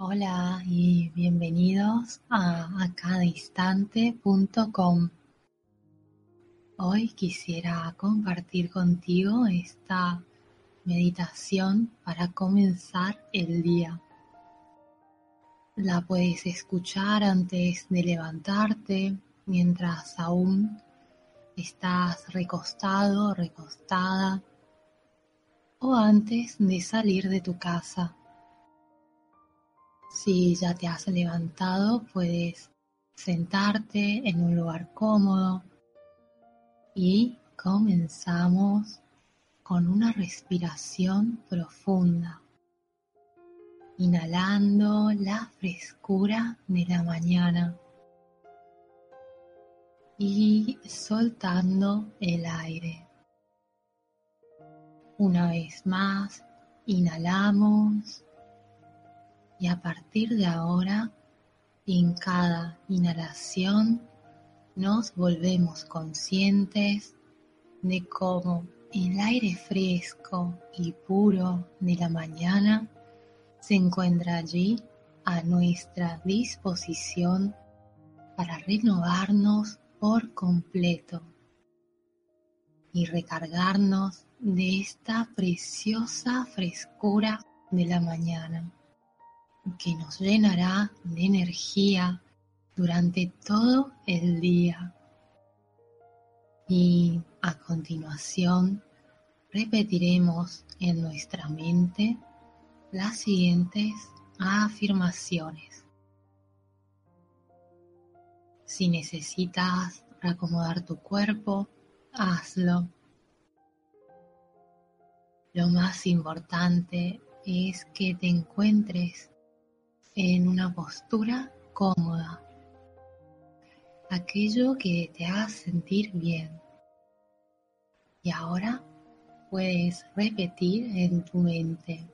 Hola y bienvenidos a acadainstante.com. Hoy quisiera compartir contigo esta meditación para comenzar el día. La puedes escuchar antes de levantarte, mientras aún estás recostado, recostada, o antes de salir de tu casa. Si ya te has levantado, puedes sentarte en un lugar cómodo. Y comenzamos con una respiración profunda, inhalando la frescura de la mañana. Y soltando el aire. Una vez más, inhalamos y a partir de ahora, en cada inhalación, nos volvemos conscientes de cómo el aire fresco y puro de la mañana se encuentra allí a nuestra disposición para renovarnos por completo y recargarnos de esta preciosa frescura de la mañana que nos llenará de energía durante todo el día. Y a continuación repetiremos en nuestra mente las siguientes afirmaciones. Si necesitas acomodar tu cuerpo, hazlo. Lo más importante es que te encuentres en una postura cómoda, aquello que te haga sentir bien. Y ahora puedes repetir en tu mente.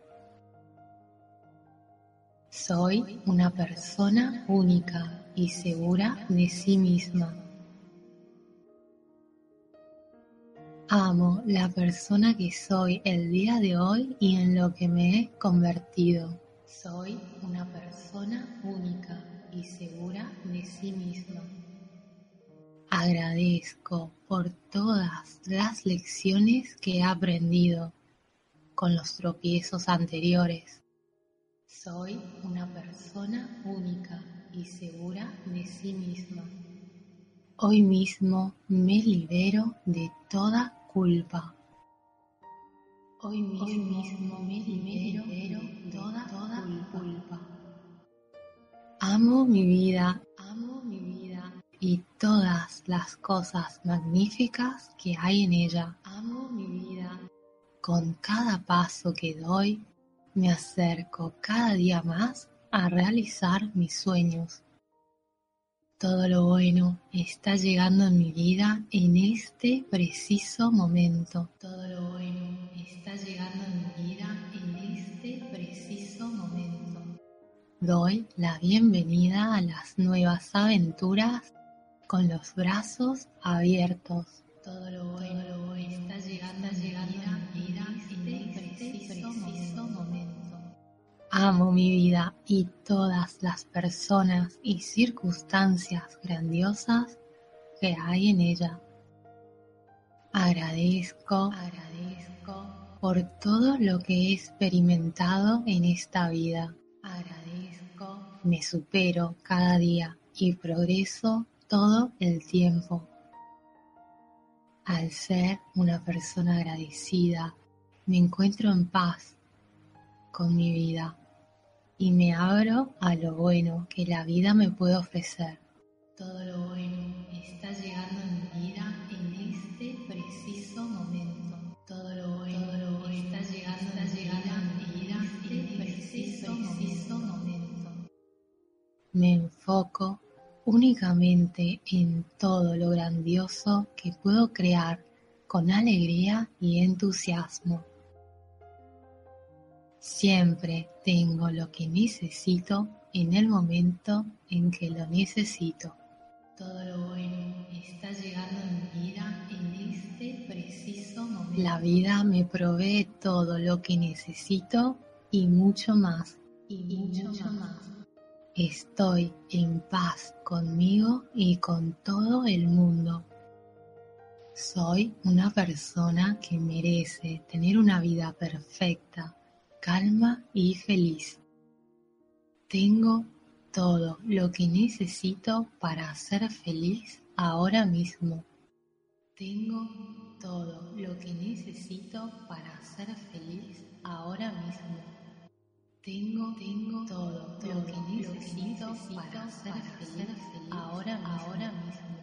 Soy una persona única y segura de sí misma. Amo la persona que soy el día de hoy y en lo que me he convertido. Soy una persona única y segura de sí misma. Agradezco por todas las lecciones que he aprendido con los tropiezos anteriores. Soy una persona única y segura de sí misma. Hoy mismo me libero de toda culpa. Hoy mismo, me libero de toda, toda culpa. Amo mi vida, amo mi vida y todas las cosas magníficas que hay en ella. Amo mi vida. Con cada paso que doy, me acerco cada día más a realizar mis sueños. Todo lo bueno está llegando en mi vida en este preciso momento. Todo lo bueno está llegando en mi vida en este preciso momento. Doy la bienvenida a las nuevas aventuras con los brazos abiertos. Todo lo bueno, está llegando, en mi vida en este preciso momento. Amo mi vida y todas las personas y circunstancias grandiosas que hay en ella. Agradezco, agradezco por todo lo que he experimentado en esta vida. Agradezco, me supero cada día y progreso todo el tiempo. Al ser una persona agradecida, me encuentro en paz con mi vida y me abro a lo bueno que la vida me puede ofrecer. Todo lo bueno está llegando en mi vida en este preciso momento. Todo lo bueno, está llegando, está llegando en mi vida en este preciso, preciso momento. Me enfoco únicamente en todo lo grandioso que puedo crear con alegría y entusiasmo. Siempre tengo lo que necesito en el momento en que lo necesito. Todo lo bueno está llegando en mi vida en este preciso momento. La vida me provee todo lo que necesito y mucho más. y mucho más. Estoy en paz conmigo y con todo el mundo. Soy una persona que merece tener una vida perfecta, calma y feliz. Tengo todo lo que necesito para ser feliz ahora mismo. Tengo todo lo que necesito para ser feliz ahora mismo. Tengo, tengo todo, lo que necesito, para, ser, feliz ahora, ahora mismo.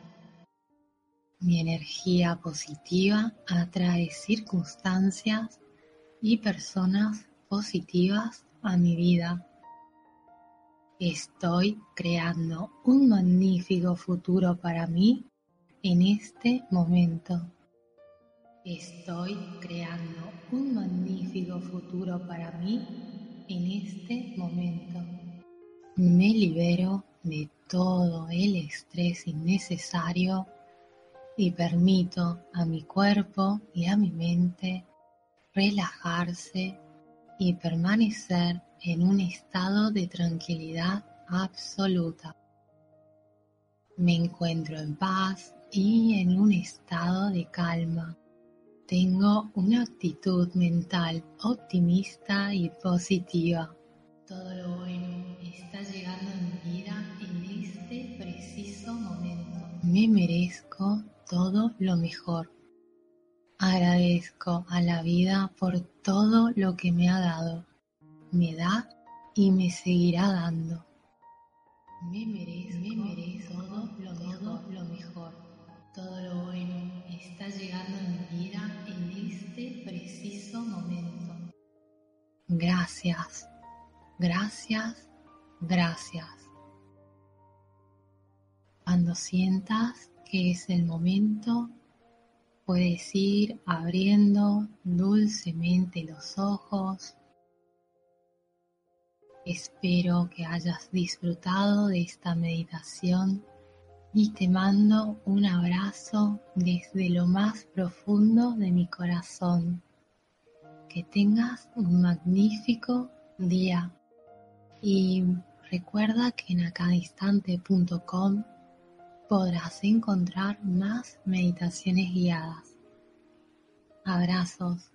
Mi energía positiva atrae circunstancias y personas positivas a mi vida. Estoy creando un magnífico futuro para mí en este momento. Estoy creando un magnífico futuro para mí en este momento. Me libero de todo el estrés innecesario y permito a mi cuerpo y a mi mente relajarse y permanecer en un estado de tranquilidad absoluta. Me encuentro en paz y en un estado de calma. Tengo una actitud mental optimista y positiva. Todo lo bueno está llegando a mi vida en este preciso momento. Me merezco todo lo mejor. Agradezco a la vida por todo lo que me ha dado, me da y me seguirá dando. Me merezco, me merezco todo, lo, todo lo mejor. Todo lo bueno está llegando a mi vida en este preciso momento. Gracias, gracias, gracias. Cuando sientas que es el momento, puedes ir abriendo dulcemente los ojos Espero que hayas disfrutado de esta meditación y te mando un abrazo desde lo más profundo de mi corazón. Que tengas un magnífico día y recuerda que en acadistante.com podrás encontrar más meditaciones guiadas. Abrazos.